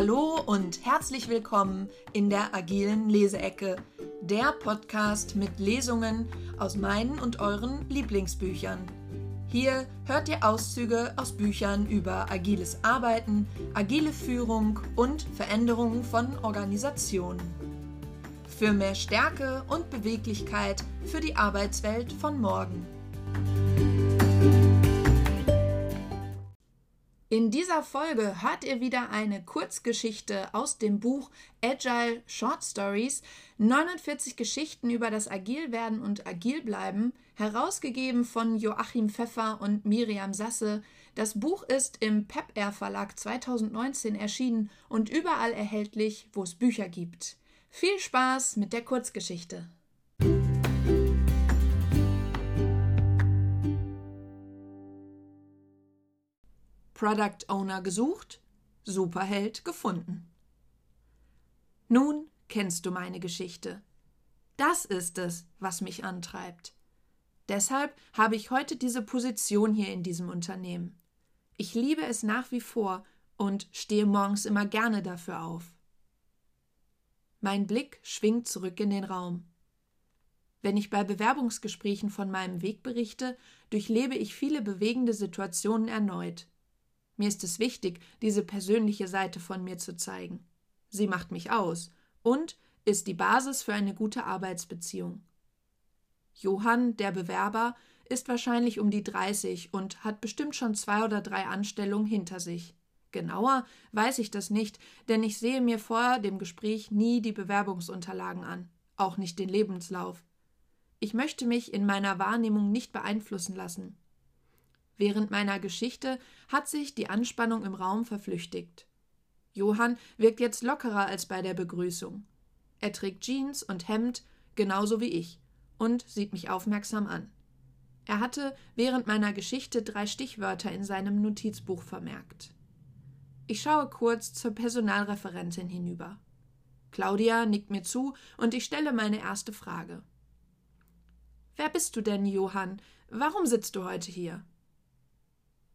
Hallo und herzlich willkommen in der agilen Leseecke, der Podcast mit Lesungen aus meinen und euren Lieblingsbüchern. Hier hört ihr Auszüge aus Büchern über agiles Arbeiten, agile Führung und Veränderungen von Organisationen. Für mehr Stärke und Beweglichkeit für die Arbeitswelt von morgen. Dieser Folge hört ihr wieder eine Kurzgeschichte aus dem Buch Agile Short Stories, 49 Geschichten über das Agilwerden und Agilbleiben, herausgegeben von Joachim Pfeffer und Miriam Sasse. Das Buch ist im PepR Verlag 2019 erschienen und überall erhältlich, wo es Bücher gibt. Viel Spaß mit der Kurzgeschichte. Product Owner gesucht, Superheld gefunden. Nun kennst du meine Geschichte. Das ist es, was mich antreibt. Deshalb habe ich heute diese Position hier in diesem Unternehmen. Ich liebe es nach wie vor und stehe morgens immer gerne dafür auf. Mein Blick schwingt zurück in den Raum. Wenn ich bei Bewerbungsgesprächen von meinem Weg berichte, durchlebe ich viele bewegende Situationen erneut. Mir ist es wichtig, diese persönliche Seite von mir zu zeigen. Sie macht mich aus und ist die Basis für eine gute Arbeitsbeziehung. Johann, der Bewerber, ist wahrscheinlich um die 30 und hat bestimmt schon zwei oder drei Anstellungen hinter sich. Genauer weiß ich das nicht, denn ich sehe mir vor dem Gespräch nie die Bewerbungsunterlagen an, auch nicht den Lebenslauf. Ich möchte mich in meiner Wahrnehmung nicht beeinflussen lassen. Während meiner Geschichte hat sich die Anspannung im Raum verflüchtigt. Johann wirkt jetzt lockerer als bei der Begrüßung. Er trägt Jeans und Hemd, genauso wie ich, und sieht mich aufmerksam an. Er hatte während meiner Geschichte drei Stichwörter in seinem Notizbuch vermerkt. Ich schaue kurz zur Personalreferentin hinüber. Claudia nickt mir zu und ich stelle meine erste Frage. Wer bist du denn, Johann? Warum sitzt du heute hier?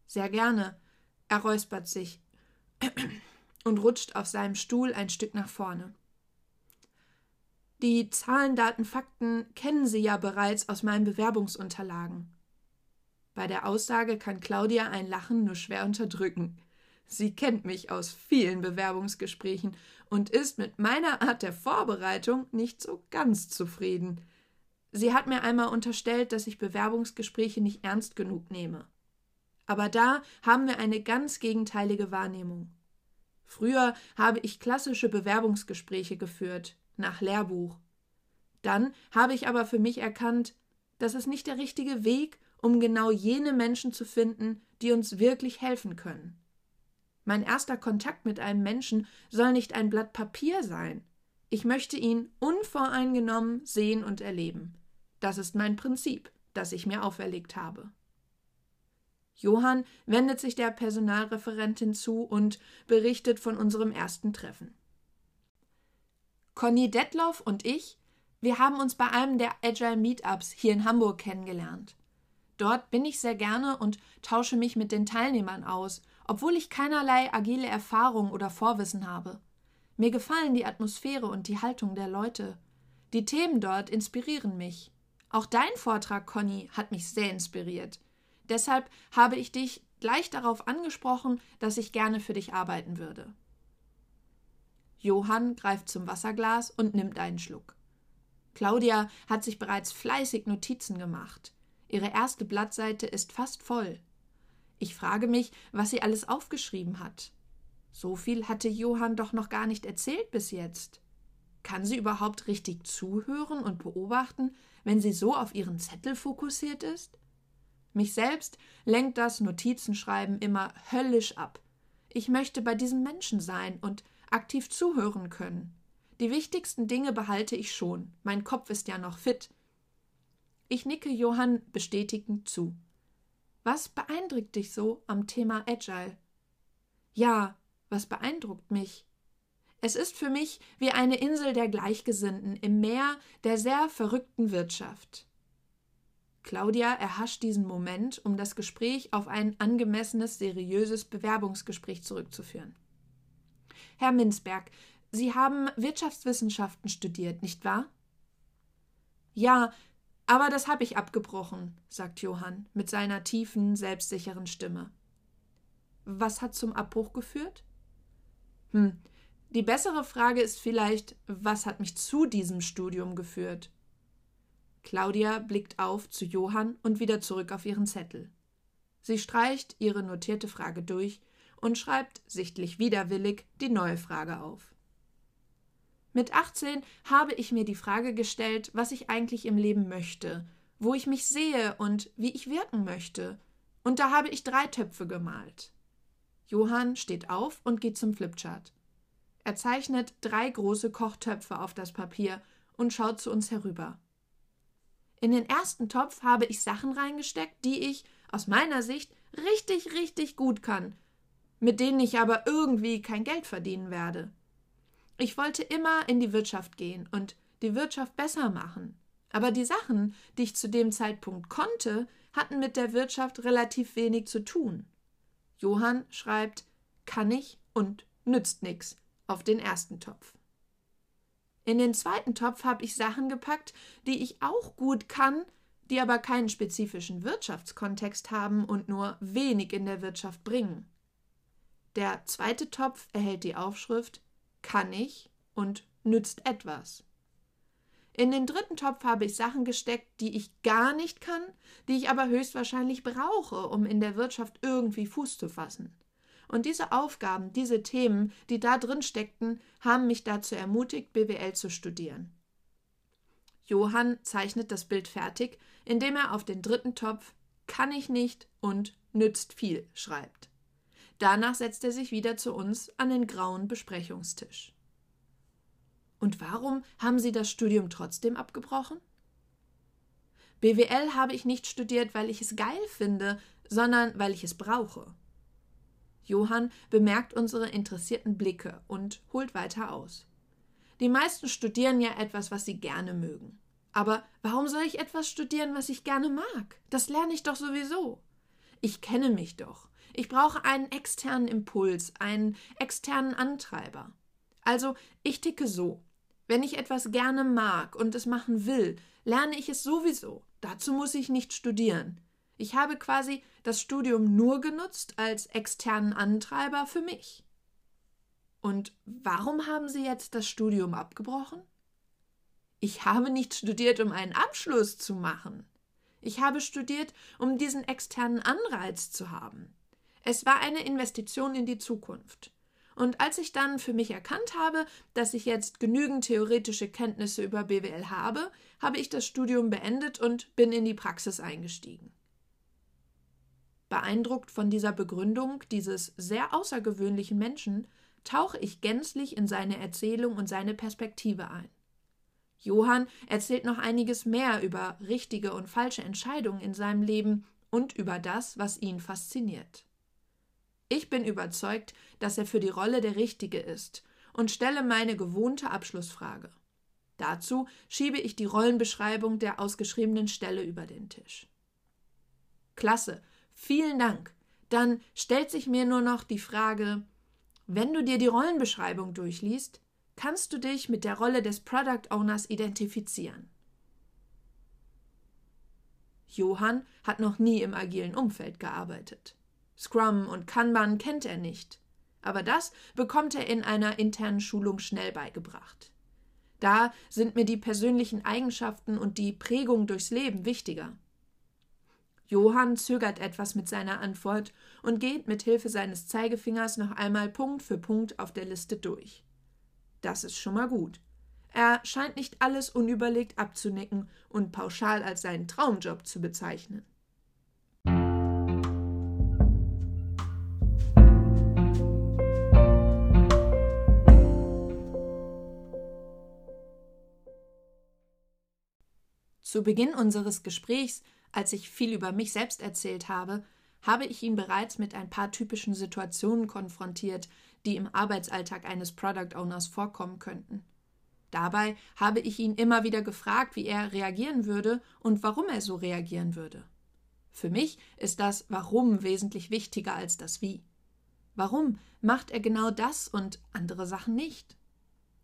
Sehr gerne. Er räuspert sich und rutscht auf seinem Stuhl ein Stück nach vorne. Die Zahlen, Daten, Fakten kennen Sie ja bereits aus meinen Bewerbungsunterlagen. Bei der Aussage kann Claudia ein Lachen nur schwer unterdrücken. Sie kennt mich aus vielen Bewerbungsgesprächen und ist mit meiner Art der Vorbereitung nicht so ganz zufrieden. Sie hat mir einmal unterstellt, dass ich Bewerbungsgespräche nicht ernst genug nehme. Aber da haben wir eine ganz gegenteilige Wahrnehmung. Früher habe ich klassische Bewerbungsgespräche geführt, nach Lehrbuch. Dann habe ich aber für mich erkannt, das ist nicht der richtige Weg, um genau jene Menschen zu finden, die uns wirklich helfen können. Mein erster Kontakt mit einem Menschen soll nicht ein Blatt Papier sein. Ich möchte ihn unvoreingenommen sehen und erleben. Das ist mein Prinzip, das ich mir auferlegt habe. Johann wendet sich der Personalreferentin zu und berichtet von unserem ersten Treffen. Conny Detloff und ich, wir haben uns bei einem der Agile Meetups hier in Hamburg kennengelernt. Dort bin ich sehr gerne und tausche mich mit den Teilnehmern aus, obwohl ich keinerlei agile Erfahrung oder Vorwissen habe. Mir gefallen die Atmosphäre und die Haltung der Leute. Die Themen dort inspirieren mich. Auch dein Vortrag, Conny, hat mich sehr inspiriert. Deshalb habe ich dich gleich darauf angesprochen, dass ich gerne für dich arbeiten würde. Johann greift zum Wasserglas und nimmt einen Schluck. Claudia hat sich bereits fleißig Notizen gemacht. Ihre erste Blattseite ist fast voll. Ich frage mich, was sie alles aufgeschrieben hat. So viel hatte Johann doch noch gar nicht erzählt bis jetzt. Kann sie überhaupt richtig zuhören und beobachten, wenn sie so auf ihren Zettel fokussiert ist? Mich selbst lenkt das Notizenschreiben immer höllisch ab. Ich möchte bei diesem Menschen sein und aktiv zuhören können. Die wichtigsten Dinge behalte ich schon. Mein Kopf ist ja noch fit. Ich nicke Johann bestätigend zu. Was beeindruckt dich so am Thema Agile? Ja, was beeindruckt mich? Es ist für mich wie eine Insel der Gleichgesinnten im Meer der sehr verrückten Wirtschaft. Claudia erhascht diesen Moment, um das Gespräch auf ein angemessenes, seriöses Bewerbungsgespräch zurückzuführen. Herr Minzberg, Sie haben Wirtschaftswissenschaften studiert, nicht wahr? Ja, aber das habe ich abgebrochen, sagt Johann mit seiner tiefen, selbstsicheren Stimme. Was hat zum Abbruch geführt? Hm, die bessere Frage ist vielleicht, was hat mich zu diesem Studium geführt? Claudia blickt auf zu Johann und wieder zurück auf ihren Zettel. Sie streicht ihre notierte Frage durch und schreibt, sichtlich widerwillig, die neue Frage auf. Mit 18 habe ich mir die Frage gestellt, was ich eigentlich im Leben möchte, wo ich mich sehe und wie ich wirken möchte. Und da habe ich drei Töpfe gemalt. Johann steht auf und geht zum Flipchart. Er zeichnet drei große Kochtöpfe auf das Papier und schaut zu uns herüber. In den ersten Topf habe ich Sachen reingesteckt, die ich, aus meiner Sicht, richtig, richtig gut kann, mit denen ich aber irgendwie kein Geld verdienen werde. Ich wollte immer in die Wirtschaft gehen und die Wirtschaft besser machen. Aber die Sachen, die ich zu dem Zeitpunkt konnte, hatten mit der Wirtschaft relativ wenig zu tun. Johann schreibt kann ich und nützt nix auf den ersten Topf. In den zweiten Topf habe ich Sachen gepackt, die ich auch gut kann, die aber keinen spezifischen Wirtschaftskontext haben und nur wenig in der Wirtschaft bringen. Der zweite Topf erhält die Aufschrift kann ich und nützt etwas. In den dritten Topf habe ich Sachen gesteckt, die ich gar nicht kann, die ich aber höchstwahrscheinlich brauche, um in der Wirtschaft irgendwie Fuß zu fassen. Und diese Aufgaben, diese Themen, die da drin steckten, haben mich dazu ermutigt, BWL zu studieren. Johann zeichnet das Bild fertig, indem er auf den dritten Topf kann ich nicht und nützt viel schreibt. Danach setzt er sich wieder zu uns an den grauen Besprechungstisch. Und warum haben Sie das Studium trotzdem abgebrochen? BWL habe ich nicht studiert, weil ich es geil finde, sondern weil ich es brauche. Johann bemerkt unsere interessierten Blicke und holt weiter aus. Die meisten studieren ja etwas, was sie gerne mögen. Aber warum soll ich etwas studieren, was ich gerne mag? Das lerne ich doch sowieso. Ich kenne mich doch. Ich brauche einen externen Impuls, einen externen Antreiber. Also, ich ticke so. Wenn ich etwas gerne mag und es machen will, lerne ich es sowieso. Dazu muss ich nicht studieren. Ich habe quasi das Studium nur genutzt als externen Antreiber für mich. Und warum haben Sie jetzt das Studium abgebrochen? Ich habe nicht studiert, um einen Abschluss zu machen. Ich habe studiert, um diesen externen Anreiz zu haben. Es war eine Investition in die Zukunft. Und als ich dann für mich erkannt habe, dass ich jetzt genügend theoretische Kenntnisse über BWL habe, habe ich das Studium beendet und bin in die Praxis eingestiegen. Beeindruckt von dieser Begründung dieses sehr außergewöhnlichen Menschen, tauche ich gänzlich in seine Erzählung und seine Perspektive ein. Johann erzählt noch einiges mehr über richtige und falsche Entscheidungen in seinem Leben und über das, was ihn fasziniert. Ich bin überzeugt, dass er für die Rolle der Richtige ist und stelle meine gewohnte Abschlussfrage. Dazu schiebe ich die Rollenbeschreibung der ausgeschriebenen Stelle über den Tisch. Klasse, vielen Dank. Dann stellt sich mir nur noch die Frage, wenn du dir die Rollenbeschreibung durchliest, kannst du dich mit der Rolle des Product Owners identifizieren. Johann hat noch nie im agilen Umfeld gearbeitet. Scrum und Kanban kennt er nicht. Aber das bekommt er in einer internen Schulung schnell beigebracht. Da sind mir die persönlichen Eigenschaften und die Prägung durchs Leben wichtiger. Johann zögert etwas mit seiner Antwort und geht mit Hilfe seines Zeigefingers noch einmal Punkt für Punkt auf der Liste durch. Das ist schon mal gut. Er scheint nicht alles unüberlegt abzunicken und pauschal als seinen Traumjob zu bezeichnen. Zu Beginn unseres Gesprächs, als ich viel über mich selbst erzählt habe, habe ich ihn bereits mit ein paar typischen Situationen konfrontiert, die im Arbeitsalltag eines Product Owners vorkommen könnten. Dabei habe ich ihn immer wieder gefragt, wie er reagieren würde und warum er so reagieren würde. Für mich ist das Warum wesentlich wichtiger als das Wie. Warum macht er genau das und andere Sachen nicht?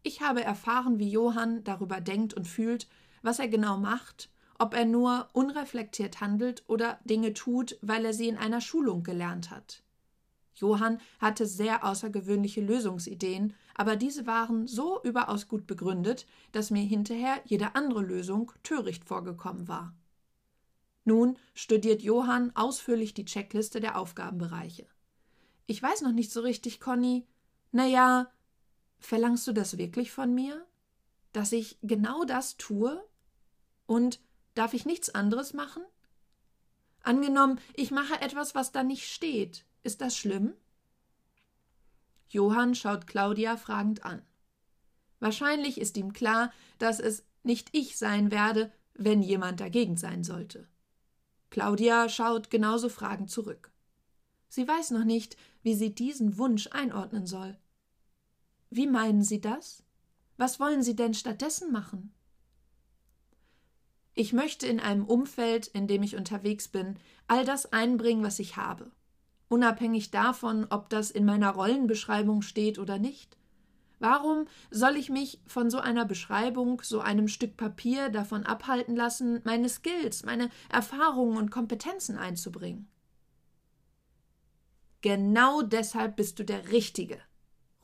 Ich habe erfahren, wie Johann darüber denkt und fühlt, was er genau macht, ob er nur unreflektiert handelt oder Dinge tut, weil er sie in einer Schulung gelernt hat. Johann hatte sehr außergewöhnliche Lösungsideen, aber diese waren so überaus gut begründet, dass mir hinterher jede andere Lösung töricht vorgekommen war. Nun studiert Johann ausführlich die Checkliste der Aufgabenbereiche. Ich weiß noch nicht so richtig, Conny. Na ja, verlangst du das wirklich von mir? Dass ich genau das tue? Und darf ich nichts anderes machen? Angenommen, ich mache etwas, was da nicht steht. Ist das schlimm? Johann schaut Claudia fragend an. Wahrscheinlich ist ihm klar, dass es nicht ich sein werde, wenn jemand dagegen sein sollte. Claudia schaut genauso fragend zurück. Sie weiß noch nicht, wie sie diesen Wunsch einordnen soll. Wie meinen Sie das? Was wollen Sie denn stattdessen machen? Ich möchte in einem Umfeld, in dem ich unterwegs bin, all das einbringen, was ich habe unabhängig davon, ob das in meiner Rollenbeschreibung steht oder nicht? Warum soll ich mich von so einer Beschreibung, so einem Stück Papier davon abhalten lassen, meine Skills, meine Erfahrungen und Kompetenzen einzubringen? Genau deshalb bist du der Richtige,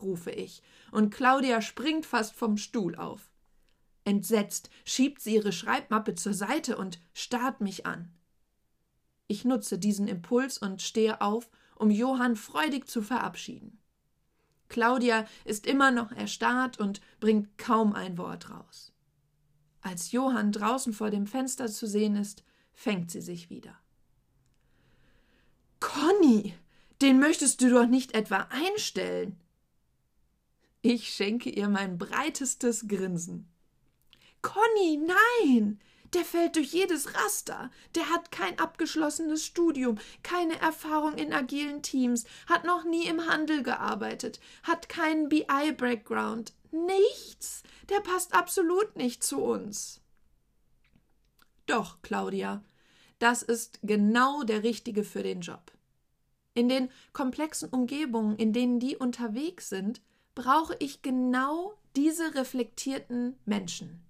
rufe ich, und Claudia springt fast vom Stuhl auf. Entsetzt schiebt sie ihre Schreibmappe zur Seite und starrt mich an. Ich nutze diesen Impuls und stehe auf, um Johann freudig zu verabschieden. Claudia ist immer noch erstarrt und bringt kaum ein Wort raus. Als Johann draußen vor dem Fenster zu sehen ist, fängt sie sich wieder. Conny, den möchtest du doch nicht etwa einstellen. Ich schenke ihr mein breitestes Grinsen. Conny, nein! Der fällt durch jedes Raster. Der hat kein abgeschlossenes Studium, keine Erfahrung in agilen Teams, hat noch nie im Handel gearbeitet, hat keinen BI-Background. Nichts. Der passt absolut nicht zu uns. Doch, Claudia, das ist genau der Richtige für den Job. In den komplexen Umgebungen, in denen die unterwegs sind, brauche ich genau diese reflektierten Menschen.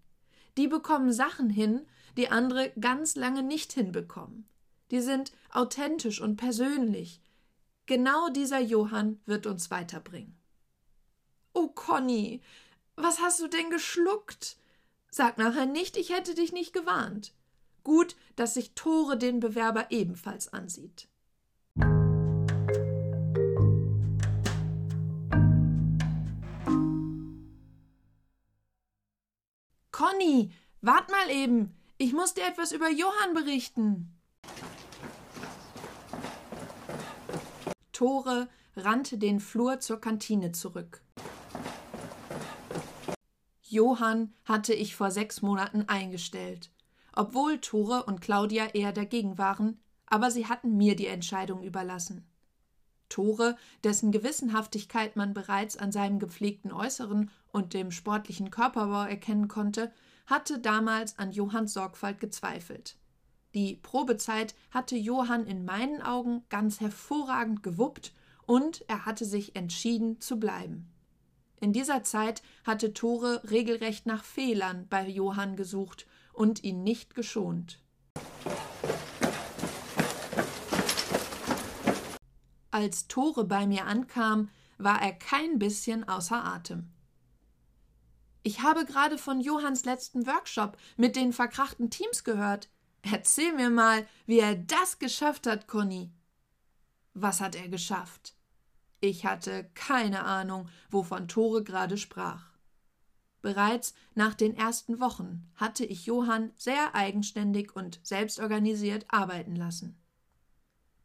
Die bekommen Sachen hin, die andere ganz lange nicht hinbekommen. Die sind authentisch und persönlich. Genau dieser Johann wird uns weiterbringen. Oh, Conny, was hast du denn geschluckt? Sag nachher nicht, ich hätte dich nicht gewarnt. Gut, dass sich Tore den Bewerber ebenfalls ansieht. Conny, wart mal eben. Ich muss dir etwas über Johann berichten. Tore rannte den Flur zur Kantine zurück. Johann hatte ich vor sechs Monaten eingestellt. Obwohl Tore und Claudia eher dagegen waren, aber sie hatten mir die Entscheidung überlassen. Tore, dessen Gewissenhaftigkeit man bereits an seinem gepflegten Äußeren und dem sportlichen Körperbau erkennen konnte, hatte damals an Johanns Sorgfalt gezweifelt. Die Probezeit hatte Johann in meinen Augen ganz hervorragend gewuppt und er hatte sich entschieden zu bleiben. In dieser Zeit hatte Tore regelrecht nach Fehlern bei Johann gesucht und ihn nicht geschont. Als Tore bei mir ankam, war er kein bisschen außer Atem. Ich habe gerade von Johanns letzten Workshop mit den verkrachten Teams gehört. Erzähl mir mal, wie er das geschafft hat, Conny. Was hat er geschafft? Ich hatte keine Ahnung, wovon Tore gerade sprach. Bereits nach den ersten Wochen hatte ich Johann sehr eigenständig und selbstorganisiert arbeiten lassen.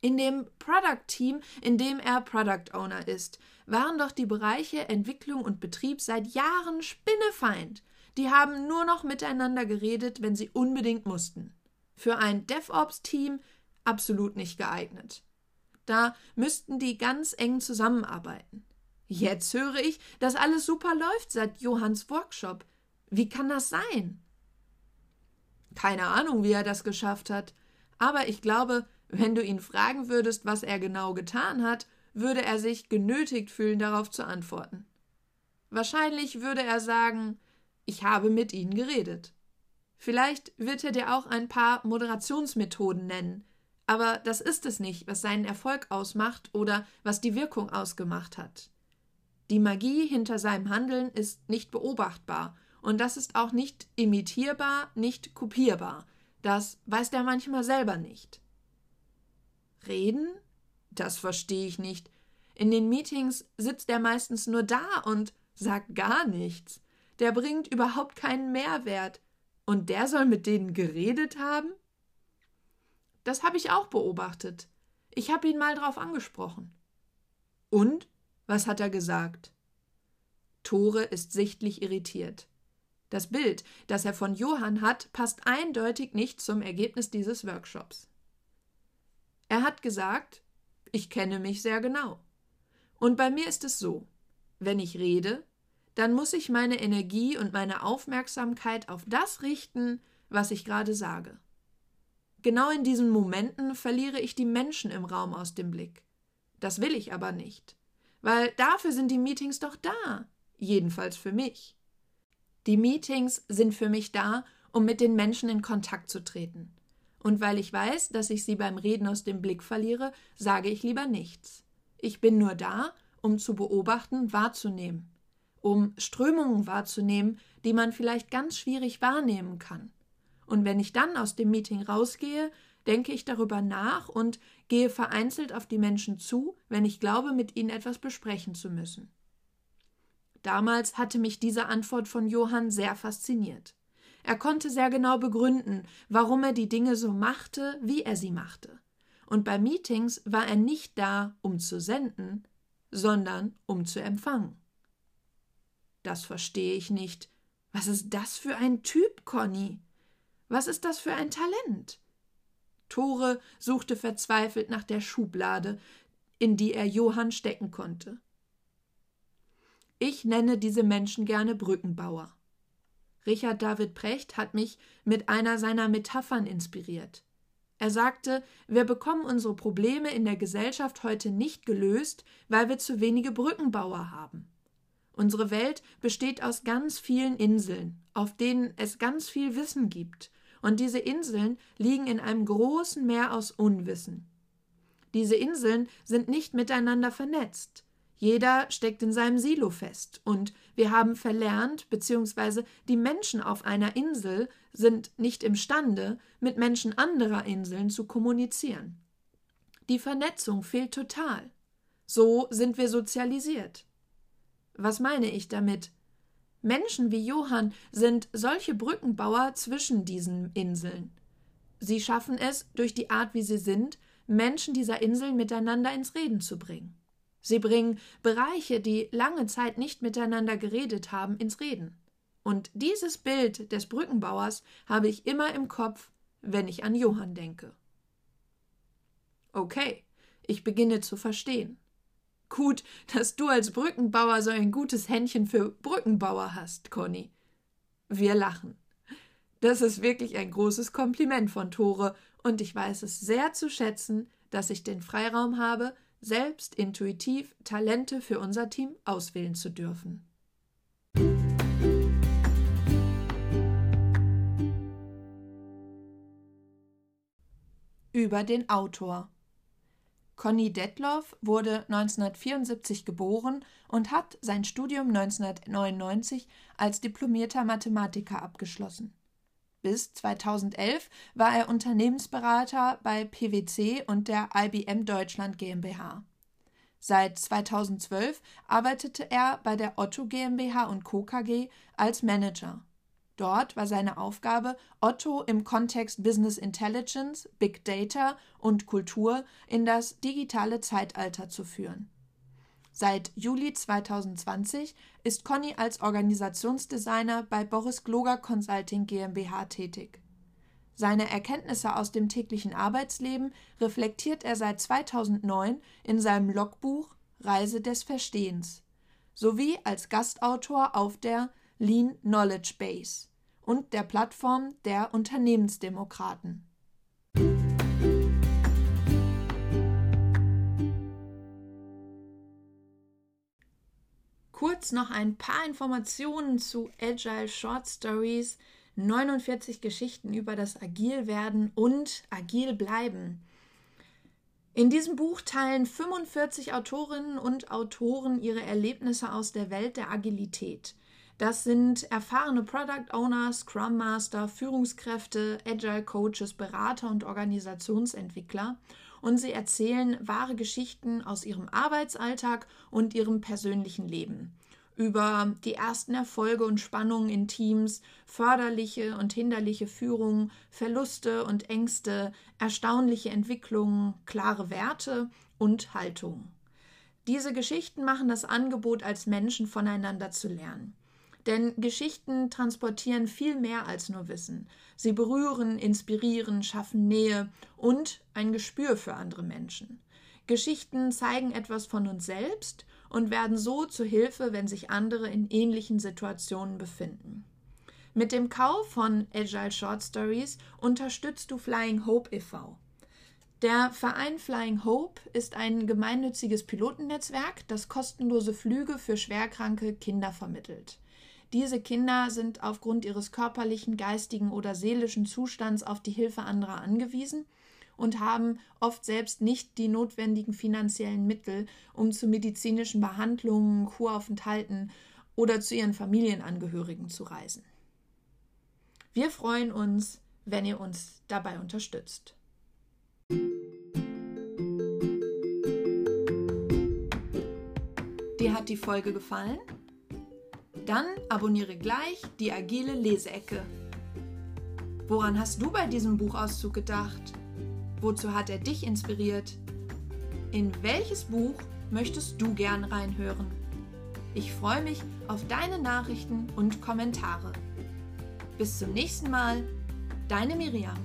In dem Product Team, in dem er Product Owner ist, waren doch die Bereiche Entwicklung und Betrieb seit Jahren spinnefeind. Die haben nur noch miteinander geredet, wenn sie unbedingt mussten. Für ein DevOps-Team absolut nicht geeignet. Da müssten die ganz eng zusammenarbeiten. Jetzt höre ich, dass alles super läuft seit Johanns Workshop. Wie kann das sein? Keine Ahnung, wie er das geschafft hat, aber ich glaube, wenn du ihn fragen würdest, was er genau getan hat, würde er sich genötigt fühlen, darauf zu antworten. Wahrscheinlich würde er sagen, ich habe mit Ihnen geredet. Vielleicht wird er dir auch ein paar Moderationsmethoden nennen, aber das ist es nicht, was seinen Erfolg ausmacht oder was die Wirkung ausgemacht hat. Die Magie hinter seinem Handeln ist nicht beobachtbar und das ist auch nicht imitierbar, nicht kopierbar. Das weiß der manchmal selber nicht. Reden? Das verstehe ich nicht. In den Meetings sitzt er meistens nur da und sagt gar nichts. Der bringt überhaupt keinen Mehrwert. Und der soll mit denen geredet haben? Das habe ich auch beobachtet. Ich habe ihn mal drauf angesprochen. Und? Was hat er gesagt? Tore ist sichtlich irritiert. Das Bild, das er von Johann hat, passt eindeutig nicht zum Ergebnis dieses Workshops. Er hat gesagt, ich kenne mich sehr genau. Und bei mir ist es so, wenn ich rede, dann muss ich meine Energie und meine Aufmerksamkeit auf das richten, was ich gerade sage. Genau in diesen Momenten verliere ich die Menschen im Raum aus dem Blick. Das will ich aber nicht, weil dafür sind die Meetings doch da, jedenfalls für mich. Die Meetings sind für mich da, um mit den Menschen in Kontakt zu treten. Und weil ich weiß, dass ich sie beim Reden aus dem Blick verliere, sage ich lieber nichts. Ich bin nur da, um zu beobachten, wahrzunehmen, um Strömungen wahrzunehmen, die man vielleicht ganz schwierig wahrnehmen kann. Und wenn ich dann aus dem Meeting rausgehe, denke ich darüber nach und gehe vereinzelt auf die Menschen zu, wenn ich glaube, mit ihnen etwas besprechen zu müssen. Damals hatte mich diese Antwort von Johann sehr fasziniert. Er konnte sehr genau begründen, warum er die Dinge so machte, wie er sie machte. Und bei Meetings war er nicht da, um zu senden, sondern um zu empfangen. Das verstehe ich nicht. Was ist das für ein Typ, Conny? Was ist das für ein Talent? Tore suchte verzweifelt nach der Schublade, in die er Johann stecken konnte. Ich nenne diese Menschen gerne Brückenbauer. Richard David Precht hat mich mit einer seiner Metaphern inspiriert. Er sagte, wir bekommen unsere Probleme in der Gesellschaft heute nicht gelöst, weil wir zu wenige Brückenbauer haben. Unsere Welt besteht aus ganz vielen Inseln, auf denen es ganz viel Wissen gibt, und diese Inseln liegen in einem großen Meer aus Unwissen. Diese Inseln sind nicht miteinander vernetzt. Jeder steckt in seinem Silo fest, und wir haben verlernt, beziehungsweise die Menschen auf einer Insel sind nicht imstande, mit Menschen anderer Inseln zu kommunizieren. Die Vernetzung fehlt total. So sind wir sozialisiert. Was meine ich damit? Menschen wie Johann sind solche Brückenbauer zwischen diesen Inseln. Sie schaffen es, durch die Art, wie sie sind, Menschen dieser Inseln miteinander ins Reden zu bringen. Sie bringen Bereiche, die lange Zeit nicht miteinander geredet haben, ins Reden. Und dieses Bild des Brückenbauers habe ich immer im Kopf, wenn ich an Johann denke. Okay, ich beginne zu verstehen. Gut, dass du als Brückenbauer so ein gutes Händchen für Brückenbauer hast, Conny. Wir lachen. Das ist wirklich ein großes Kompliment von Tore, und ich weiß es sehr zu schätzen, dass ich den Freiraum habe, selbst intuitiv Talente für unser Team auswählen zu dürfen. Über den Autor Conny Detloff wurde 1974 geboren und hat sein Studium 1999 als diplomierter Mathematiker abgeschlossen. Bis 2011 war er Unternehmensberater bei PwC und der IBM Deutschland GmbH. Seit 2012 arbeitete er bei der Otto GmbH und Co. KG als Manager. Dort war seine Aufgabe, Otto im Kontext Business Intelligence, Big Data und Kultur in das digitale Zeitalter zu führen. Seit Juli 2020 ist Conny als Organisationsdesigner bei Boris Gloger Consulting GmbH tätig. Seine Erkenntnisse aus dem täglichen Arbeitsleben reflektiert er seit 2009 in seinem Logbuch Reise des Verstehens sowie als Gastautor auf der Lean Knowledge Base und der Plattform der Unternehmensdemokraten. Kurz noch ein paar Informationen zu Agile Short Stories, 49 Geschichten über das Agilwerden und Agil bleiben. In diesem Buch teilen 45 Autorinnen und Autoren ihre Erlebnisse aus der Welt der Agilität. Das sind erfahrene Product Owners, Scrum Master, Führungskräfte, Agile Coaches, Berater und Organisationsentwickler. Und sie erzählen wahre Geschichten aus ihrem Arbeitsalltag und ihrem persönlichen Leben über die ersten Erfolge und Spannungen in Teams, förderliche und hinderliche Führung, Verluste und Ängste, erstaunliche Entwicklungen, klare Werte und Haltung. Diese Geschichten machen das Angebot, als Menschen voneinander zu lernen. Denn Geschichten transportieren viel mehr als nur Wissen. Sie berühren, inspirieren, schaffen Nähe und ein Gespür für andere Menschen. Geschichten zeigen etwas von uns selbst und werden so zu Hilfe, wenn sich andere in ähnlichen Situationen befinden. Mit dem Kauf von Agile Short Stories unterstützt du Flying Hope e.V. Der Verein Flying Hope ist ein gemeinnütziges Pilotennetzwerk, das kostenlose Flüge für schwerkranke Kinder vermittelt. Diese Kinder sind aufgrund ihres körperlichen, geistigen oder seelischen Zustands auf die Hilfe anderer angewiesen und haben oft selbst nicht die notwendigen finanziellen Mittel, um zu medizinischen Behandlungen, Kuraufenthalten oder zu ihren Familienangehörigen zu reisen. Wir freuen uns, wenn ihr uns dabei unterstützt. Dir hat die Folge gefallen? Dann abonniere gleich die agile Leseecke. Woran hast du bei diesem Buchauszug gedacht? Wozu hat er dich inspiriert? In welches Buch möchtest du gern reinhören? Ich freue mich auf deine Nachrichten und Kommentare. Bis zum nächsten Mal, deine Miriam.